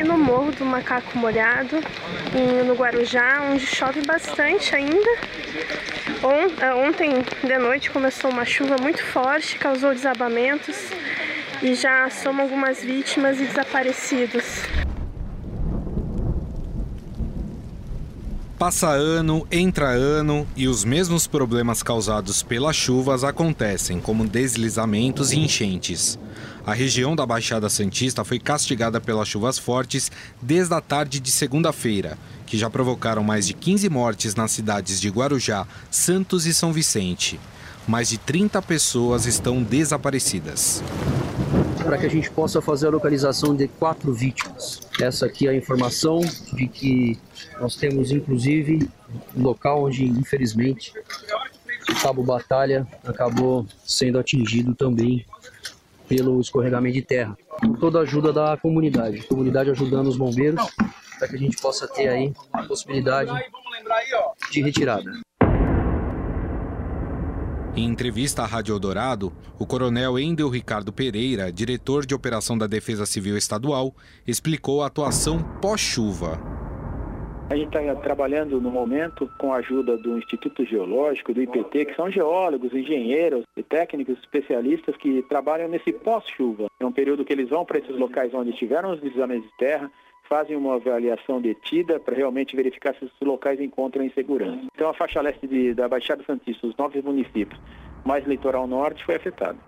aqui no Morro do Macaco Molhado, no Guarujá, onde chove bastante ainda. É, ontem de noite começou uma chuva muito forte, causou desabamentos e já são algumas vítimas e desaparecidos. Passa ano, entra ano e os mesmos problemas causados pelas chuvas acontecem, como deslizamentos e enchentes. A região da Baixada Santista foi castigada pelas chuvas fortes desde a tarde de segunda-feira, que já provocaram mais de 15 mortes nas cidades de Guarujá, Santos e São Vicente. Mais de 30 pessoas estão desaparecidas para que a gente possa fazer a localização de quatro vítimas. Essa aqui é a informação de que nós temos, inclusive, um local onde, infelizmente, o cabo Batalha acabou sendo atingido também pelo escorregamento de terra. Com toda a ajuda da comunidade, a comunidade ajudando os bombeiros para que a gente possa ter aí a possibilidade de retirada. Em entrevista à Rádio Eldorado, o coronel Endel Ricardo Pereira, diretor de operação da Defesa Civil Estadual, explicou a atuação pós-chuva. A gente está trabalhando no momento com a ajuda do Instituto Geológico, do IPT, que são geólogos, engenheiros e técnicos especialistas que trabalham nesse pós-chuva. É um período que eles vão para esses locais onde tiveram os deslizamentos de terra, fazem uma avaliação detida para realmente verificar se os locais encontram insegurança. Então a faixa leste de, da Baixada Santista, os nove municípios, mais litoral norte, foi afetada.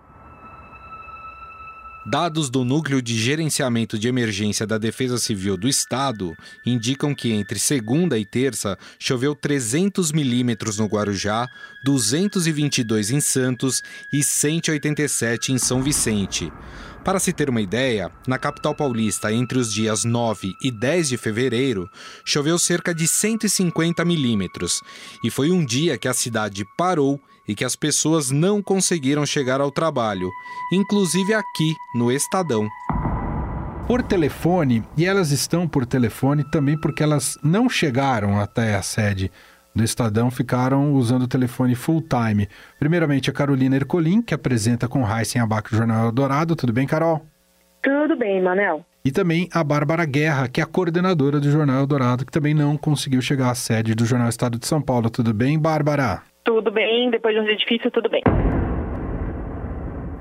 Dados do Núcleo de Gerenciamento de Emergência da Defesa Civil do Estado indicam que entre segunda e terça choveu 300 milímetros no Guarujá, 222 em Santos e 187 em São Vicente. Para se ter uma ideia, na capital paulista, entre os dias 9 e 10 de fevereiro, choveu cerca de 150 milímetros, e foi um dia que a cidade parou e que as pessoas não conseguiram chegar ao trabalho, inclusive aqui no Estadão. Por telefone, e elas estão por telefone também porque elas não chegaram até a sede do Estadão ficaram usando o telefone full time. Primeiramente, a Carolina Ercolim, que apresenta com Heisen Abac o Jornal Eldorado. Tudo bem, Carol? Tudo bem, Manel. E também a Bárbara Guerra, que é a coordenadora do Jornal Eldorado, que também não conseguiu chegar à sede do Jornal Estado de São Paulo. Tudo bem, Bárbara? Tudo bem, depois de um dia difícil, tudo bem.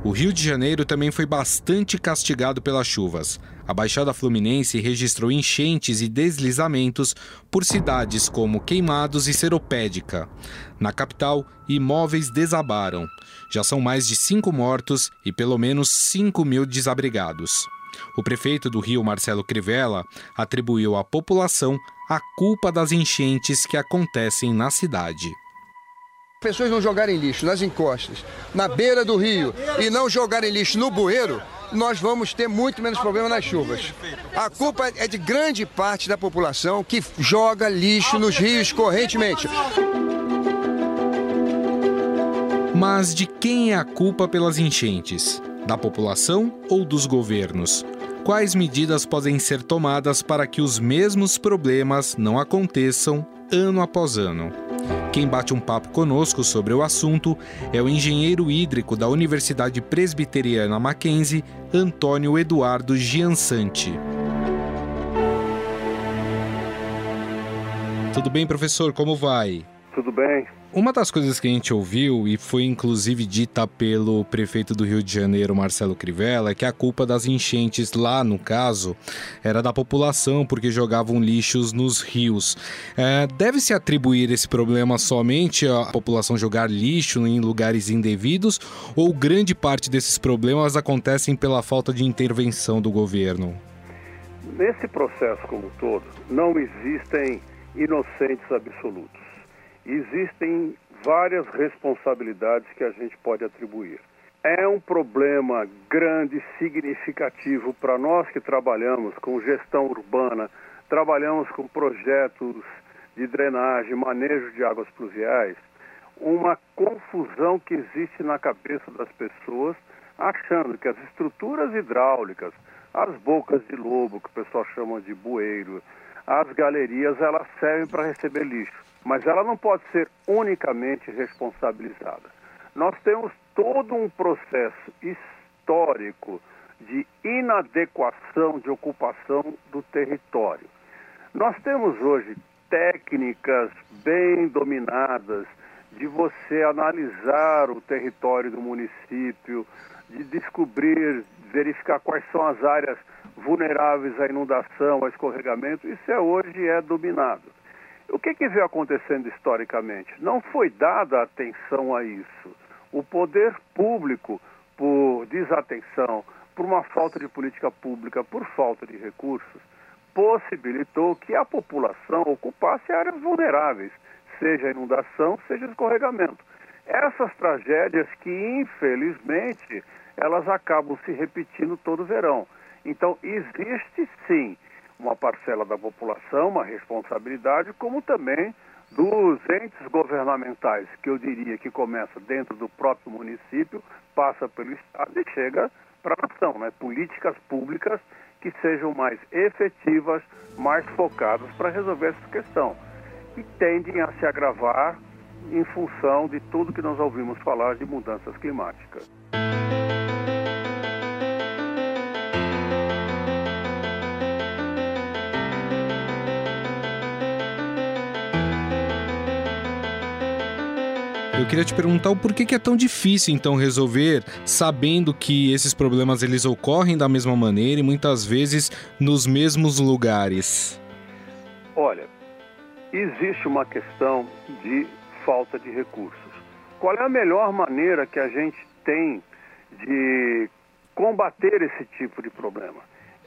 O Rio de Janeiro também foi bastante castigado pelas chuvas. A Baixada Fluminense registrou enchentes e deslizamentos por cidades como Queimados e Seropédica. Na capital, imóveis desabaram. Já são mais de cinco mortos e pelo menos 5 mil desabrigados. O prefeito do Rio, Marcelo Crivella, atribuiu à população a culpa das enchentes que acontecem na cidade pessoas não jogarem lixo nas encostas, na beira do rio e não jogarem lixo no bueiro, nós vamos ter muito menos problema nas chuvas. A culpa é de grande parte da população que joga lixo nos rios correntemente. Mas de quem é a culpa pelas enchentes? Da população ou dos governos? Quais medidas podem ser tomadas para que os mesmos problemas não aconteçam ano após ano? Quem bate um papo conosco sobre o assunto é o engenheiro hídrico da Universidade Presbiteriana Mackenzie, Antônio Eduardo Giansante. Tudo bem, professor? Como vai? Tudo bem. Uma das coisas que a gente ouviu, e foi inclusive dita pelo prefeito do Rio de Janeiro, Marcelo Crivella, é que a culpa das enchentes lá, no caso, era da população, porque jogavam lixos nos rios. É, Deve-se atribuir esse problema somente à população jogar lixo em lugares indevidos, ou grande parte desses problemas acontecem pela falta de intervenção do governo? Nesse processo como um todo, não existem inocentes absolutos existem várias responsabilidades que a gente pode atribuir. É um problema grande, significativo para nós que trabalhamos com gestão urbana, trabalhamos com projetos de drenagem, manejo de águas pluviais, uma confusão que existe na cabeça das pessoas, achando que as estruturas hidráulicas, as bocas de lobo, que o pessoal chama de bueiro, as galerias, elas servem para receber lixo mas ela não pode ser unicamente responsabilizada. Nós temos todo um processo histórico de inadequação de ocupação do território. Nós temos hoje técnicas bem dominadas de você analisar o território do município, de descobrir, verificar quais são as áreas vulneráveis à inundação, ao escorregamento, isso é, hoje é dominado. O que, que veio acontecendo historicamente? Não foi dada atenção a isso. O poder público, por desatenção, por uma falta de política pública, por falta de recursos, possibilitou que a população ocupasse áreas vulneráveis, seja inundação, seja escorregamento. Essas tragédias que, infelizmente, elas acabam se repetindo todo verão. Então, existe sim uma parcela da população, uma responsabilidade, como também dos entes governamentais, que eu diria que começa dentro do próprio município, passa pelo Estado e chega para a nação, né? políticas públicas que sejam mais efetivas, mais focadas para resolver essa questão, que tendem a se agravar em função de tudo que nós ouvimos falar de mudanças climáticas. Eu queria te perguntar o porquê que é tão difícil então resolver, sabendo que esses problemas eles ocorrem da mesma maneira e muitas vezes nos mesmos lugares. Olha, existe uma questão de falta de recursos. Qual é a melhor maneira que a gente tem de combater esse tipo de problema?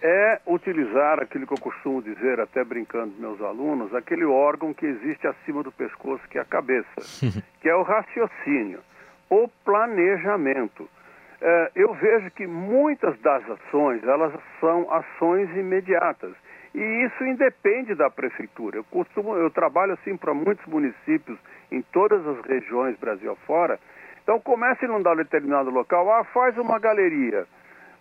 É utilizar aquilo que eu costumo dizer, até brincando com meus alunos, aquele órgão que existe acima do pescoço, que é a cabeça, que é o raciocínio, o planejamento. É, eu vejo que muitas das ações, elas são ações imediatas. E isso independe da prefeitura. Eu costumo, eu trabalho assim para muitos municípios em todas as regiões Brasil afora. Então começa a inundar um determinado local, ah, faz uma galeria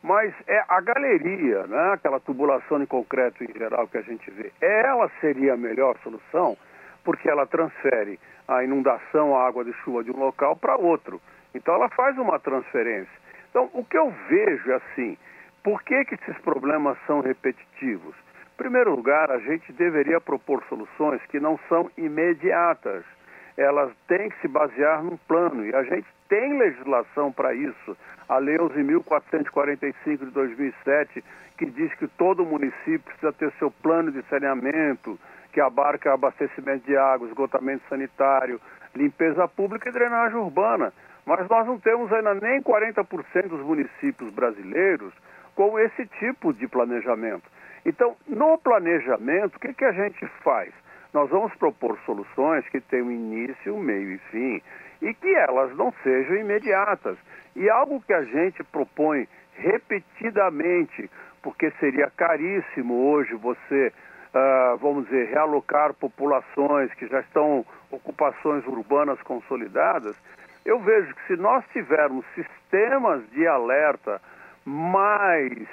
mas é a galeria, né, aquela tubulação em concreto em geral que a gente vê, ela seria a melhor solução, porque ela transfere a inundação, a água de chuva de um local para outro. Então ela faz uma transferência. Então o que eu vejo é assim, por que, que esses problemas são repetitivos? Em primeiro lugar, a gente deveria propor soluções que não são imediatas. Elas têm que se basear num plano e a gente tem legislação para isso a Lei 11.445 de 2007, que diz que todo município precisa ter seu plano de saneamento, que abarca abastecimento de água, esgotamento sanitário, limpeza pública e drenagem urbana. Mas nós não temos ainda nem 40% dos municípios brasileiros com esse tipo de planejamento. Então, no planejamento, o que, que a gente faz? Nós vamos propor soluções que tenham início, meio e fim, e que elas não sejam imediatas. E algo que a gente propõe repetidamente, porque seria caríssimo hoje você, uh, vamos dizer, realocar populações que já estão ocupações urbanas consolidadas, eu vejo que se nós tivermos sistemas de alerta mais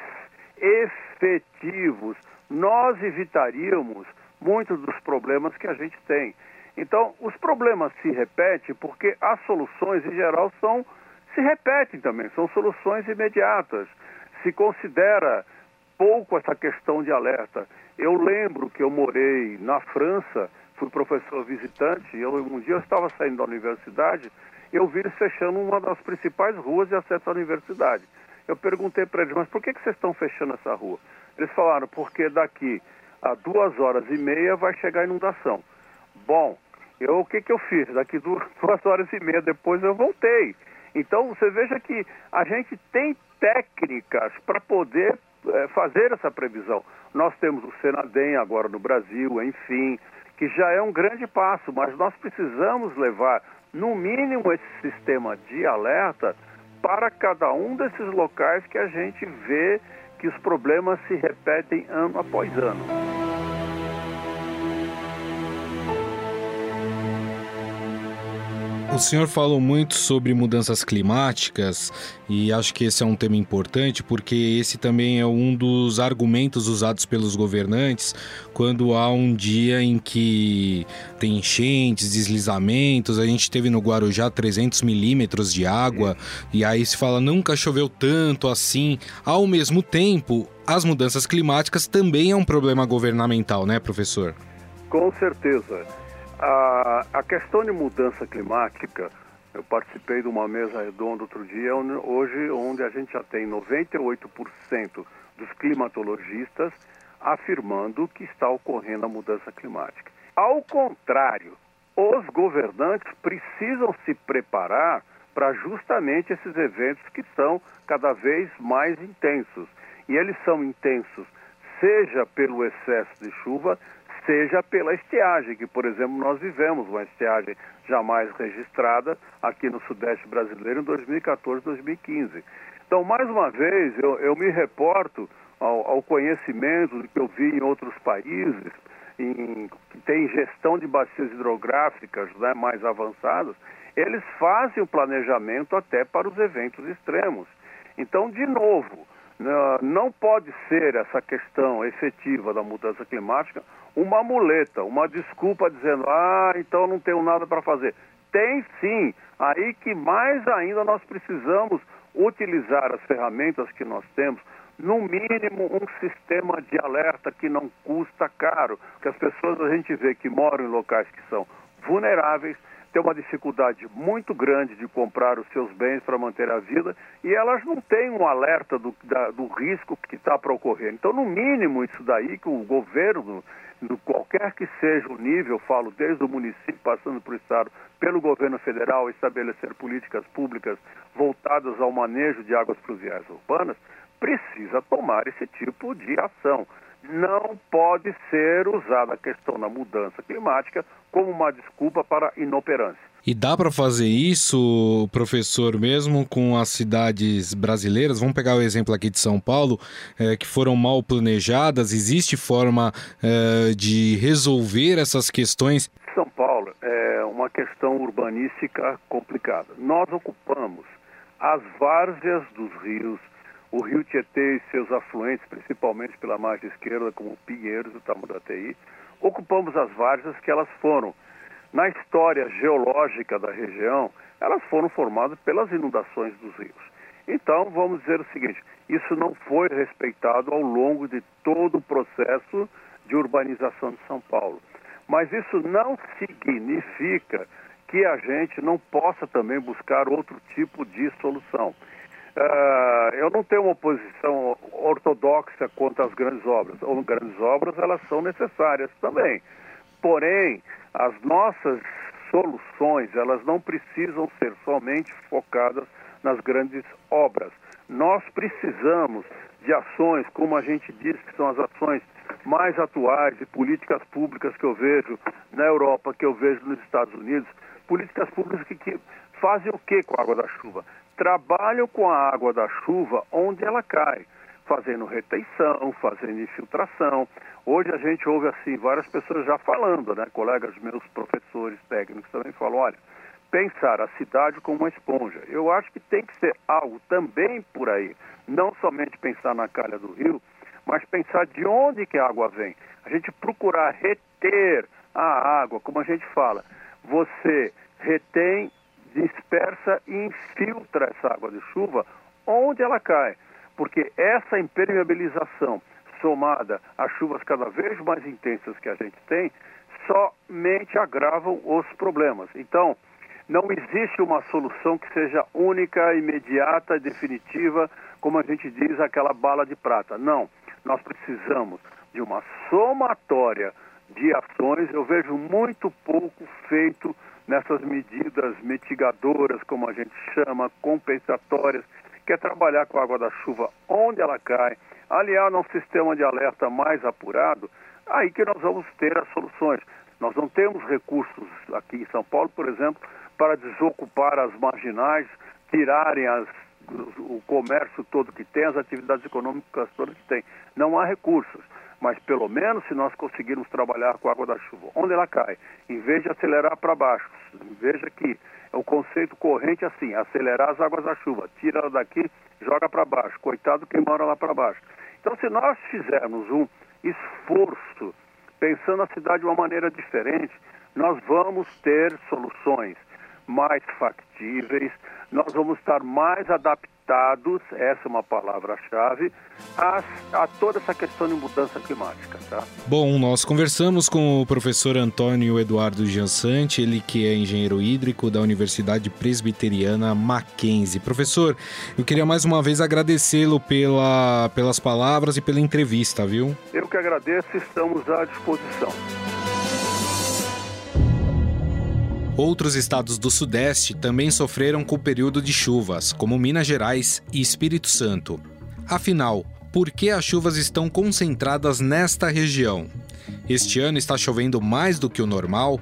efetivos, nós evitaríamos muitos dos problemas que a gente tem. Então, os problemas se repetem porque as soluções, em geral, são se repetem também, são soluções imediatas. Se considera pouco essa questão de alerta. Eu lembro que eu morei na França, fui professor visitante, eu, um dia eu estava saindo da universidade, eu vi eles fechando uma das principais ruas de acesso à universidade. Eu perguntei para eles, mas por que, que vocês estão fechando essa rua? Eles falaram, porque daqui a duas horas e meia vai chegar a inundação. Bom, eu, o que, que eu fiz? Daqui duas, duas horas e meia depois eu voltei. Então você veja que a gente tem técnicas para poder é, fazer essa previsão. Nós temos o Senadem agora no Brasil, enfim, que já é um grande passo, mas nós precisamos levar, no mínimo, esse sistema de alerta para cada um desses locais que a gente vê que os problemas se repetem ano após ano. O senhor falou muito sobre mudanças climáticas e acho que esse é um tema importante porque esse também é um dos argumentos usados pelos governantes quando há um dia em que tem enchentes, deslizamentos. A gente teve no Guarujá 300 milímetros de água e aí se fala nunca choveu tanto assim. Ao mesmo tempo, as mudanças climáticas também é um problema governamental, né, professor? Com certeza. A, a questão de mudança climática, eu participei de uma mesa redonda outro dia, hoje, onde a gente já tem 98% dos climatologistas afirmando que está ocorrendo a mudança climática. Ao contrário, os governantes precisam se preparar para justamente esses eventos que são cada vez mais intensos. E eles são intensos seja pelo excesso de chuva, seja pela estiagem, que, por exemplo, nós vivemos uma estiagem jamais registrada aqui no Sudeste brasileiro em 2014, 2015. Então, mais uma vez, eu, eu me reporto ao, ao, conhecimento que eu vi em outros países, em, que tem gestão de bacias hidrográficas né, mais avançadas, eles fazem o planejamento até para os eventos extremos. Então, de novo, não pode ser essa questão efetiva da mudança climática uma muleta, uma desculpa dizendo, ah, então não tenho nada para fazer. Tem sim, aí que mais ainda nós precisamos utilizar as ferramentas que nós temos, no mínimo um sistema de alerta que não custa caro, que as pessoas a gente vê que moram em locais que são vulneráveis, têm uma dificuldade muito grande de comprar os seus bens para manter a vida e elas não têm um alerta do, da, do risco que está para ocorrer. Então, no mínimo, isso daí que o governo, no qualquer que seja o nível, falo desde o município, passando para o Estado, pelo governo federal, estabelecer políticas públicas voltadas ao manejo de águas pluviais urbanas, precisa tomar esse tipo de ação não pode ser usada a questão da mudança climática como uma desculpa para inoperância. E dá para fazer isso, professor, mesmo com as cidades brasileiras? Vamos pegar o exemplo aqui de São Paulo, é, que foram mal planejadas. Existe forma é, de resolver essas questões? São Paulo é uma questão urbanística complicada. Nós ocupamos as várzeas dos rios, o rio Tietê e seus afluentes, principalmente pela margem esquerda, como Pinheiros e Tamanduateí, ocupamos as várzeas que elas foram, na história geológica da região, elas foram formadas pelas inundações dos rios. Então, vamos dizer o seguinte: isso não foi respeitado ao longo de todo o processo de urbanização de São Paulo. Mas isso não significa que a gente não possa também buscar outro tipo de solução. Uh, eu não tenho uma posição ortodoxa quanto às grandes obras. As grandes obras elas são necessárias também. Porém, as nossas soluções elas não precisam ser somente focadas nas grandes obras. Nós precisamos de ações, como a gente diz, que são as ações mais atuais e políticas públicas que eu vejo na Europa, que eu vejo nos Estados Unidos, políticas públicas que, que fazem o que com a água da chuva? Trabalham com a água da chuva onde ela cai, fazendo retenção, fazendo infiltração. Hoje a gente ouve assim várias pessoas já falando, né? Colegas meus, professores técnicos também falam, olha, pensar a cidade como uma esponja. Eu acho que tem que ser algo também por aí, não somente pensar na calha do rio, mas pensar de onde que a água vem. A gente procurar reter a água, como a gente fala. Você retém dispersa e infiltra essa água de chuva onde ela cai. Porque essa impermeabilização, somada às chuvas cada vez mais intensas que a gente tem, somente agravam os problemas. Então, não existe uma solução que seja única, imediata, definitiva, como a gente diz, aquela bala de prata. Não. Nós precisamos de uma somatória de ações. Eu vejo muito pouco feito nessas medidas mitigadoras, como a gente chama, compensatórias, que é trabalhar com a água da chuva onde ela cai, aliar um sistema de alerta mais apurado, aí que nós vamos ter as soluções. Nós não temos recursos aqui em São Paulo, por exemplo, para desocupar as marginais, tirarem as, o comércio todo que tem, as atividades econômicas todas que tem. Não há recursos mas pelo menos se nós conseguirmos trabalhar com a água da chuva, onde ela cai, em vez de acelerar para baixo, veja que O conceito corrente é assim, acelerar as águas da chuva, tira ela daqui, joga para baixo. Coitado quem mora lá para baixo. Então, se nós fizermos um esforço pensando a cidade de uma maneira diferente, nós vamos ter soluções mais factíveis, nós vamos estar mais adaptados, essa é uma palavra-chave, a, a, toda essa questão de mudança climática. Tá? Bom, nós conversamos com o professor Antônio Eduardo Jansante, ele que é engenheiro hídrico da Universidade Presbiteriana Mackenzie. Professor, eu queria mais uma vez agradecê-lo pela, pelas palavras e pela entrevista, viu? Eu que agradeço, estamos à disposição. Outros estados do Sudeste também sofreram com o período de chuvas, como Minas Gerais e Espírito Santo. Afinal, por que as chuvas estão concentradas nesta região? Este ano está chovendo mais do que o normal?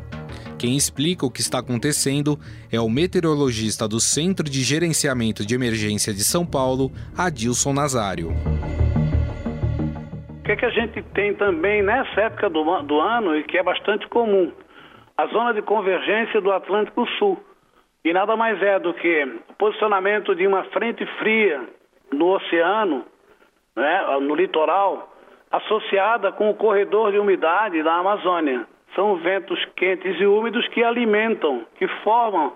Quem explica o que está acontecendo é o meteorologista do Centro de Gerenciamento de Emergência de São Paulo, Adilson Nazário. O que, é que a gente tem também nessa época do, do ano e que é bastante comum? A zona de convergência do Atlântico Sul. E nada mais é do que o posicionamento de uma frente fria no oceano, né, no litoral, associada com o corredor de umidade da Amazônia. São ventos quentes e úmidos que alimentam, que formam,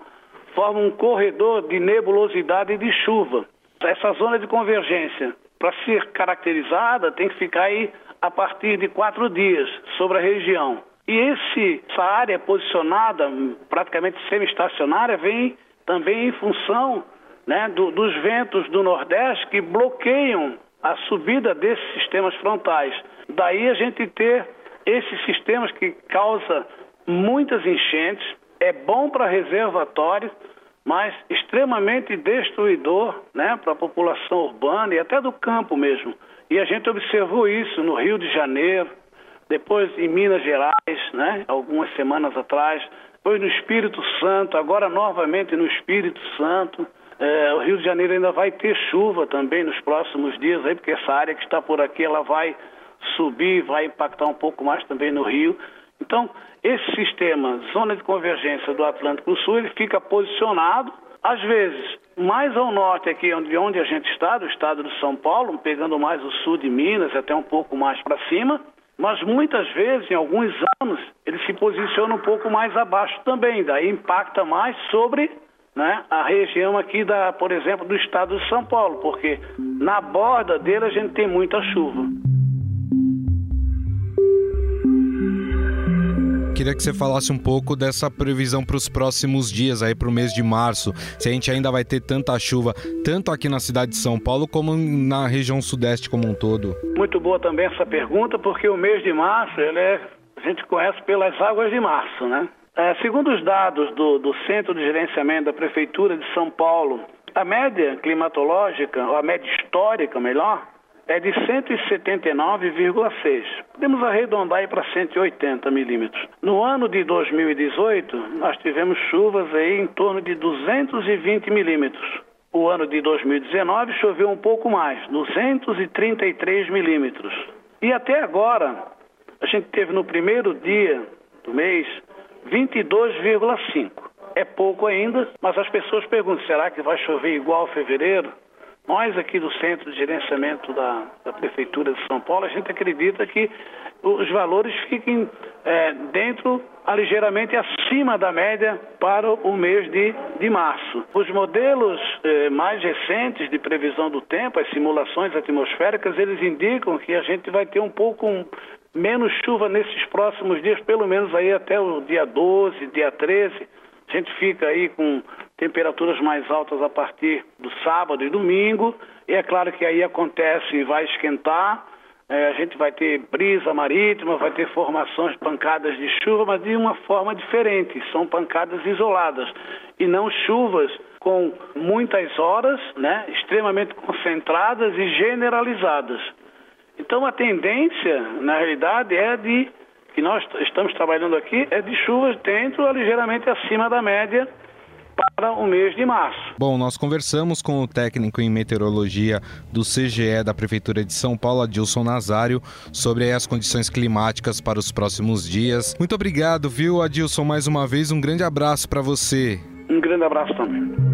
formam um corredor de nebulosidade e de chuva. Essa zona de convergência, para ser caracterizada, tem que ficar aí a partir de quatro dias sobre a região. E esse, essa área posicionada, praticamente semi-estacionária, vem também em função né, do, dos ventos do Nordeste que bloqueiam a subida desses sistemas frontais. Daí a gente ter esses sistemas que causam muitas enchentes, é bom para reservatório, mas extremamente destruidor né, para a população urbana e até do campo mesmo. E a gente observou isso no Rio de Janeiro, depois em Minas Gerais, né, algumas semanas atrás, depois no Espírito Santo, agora novamente no Espírito Santo. É, o Rio de Janeiro ainda vai ter chuva também nos próximos dias, aí, porque essa área que está por aqui ela vai subir, vai impactar um pouco mais também no Rio. Então, esse sistema, zona de convergência do Atlântico Sul, ele fica posicionado, às vezes, mais ao norte aqui de onde a gente está, do estado de São Paulo, pegando mais o sul de Minas, até um pouco mais para cima, mas muitas vezes, em alguns anos, ele se posiciona um pouco mais abaixo também, daí impacta mais sobre né, a região aqui, da, por exemplo, do estado de São Paulo, porque na borda dele a gente tem muita chuva. Queria que você falasse um pouco dessa previsão para os próximos dias, aí para o mês de março. Se a gente ainda vai ter tanta chuva, tanto aqui na cidade de São Paulo como na região sudeste como um todo. Muito boa também essa pergunta, porque o mês de março ele é, a gente conhece pelas águas de março, né? É, segundo os dados do, do Centro de Gerenciamento da Prefeitura de São Paulo, a média climatológica, ou a média histórica, melhor, é de 179,6. Podemos arredondar aí para 180 milímetros. No ano de 2018, nós tivemos chuvas aí em torno de 220 milímetros. O ano de 2019 choveu um pouco mais, 233 milímetros. E até agora, a gente teve no primeiro dia do mês 22,5. É pouco ainda, mas as pessoas perguntam: será que vai chover igual fevereiro? Nós aqui do Centro de Gerenciamento da, da Prefeitura de São Paulo, a gente acredita que os valores fiquem é, dentro, ligeiramente acima da média para o mês de, de março. Os modelos é, mais recentes de previsão do tempo, as simulações atmosféricas, eles indicam que a gente vai ter um pouco menos chuva nesses próximos dias, pelo menos aí até o dia 12, dia 13. A gente fica aí com temperaturas mais altas a partir do sábado e domingo. E é claro que aí acontece e vai esquentar. É, a gente vai ter brisa marítima, vai ter formações, pancadas de chuva, mas de uma forma diferente. São pancadas isoladas e não chuvas com muitas horas, né, extremamente concentradas e generalizadas. Então a tendência, na realidade, é de que nós estamos trabalhando aqui é de chuvas dentro ligeiramente acima da média para o mês de março. Bom, nós conversamos com o técnico em meteorologia do CGE da Prefeitura de São Paulo, Adilson Nazário, sobre as condições climáticas para os próximos dias. Muito obrigado, viu, Adilson, mais uma vez. Um grande abraço para você. Um grande abraço também.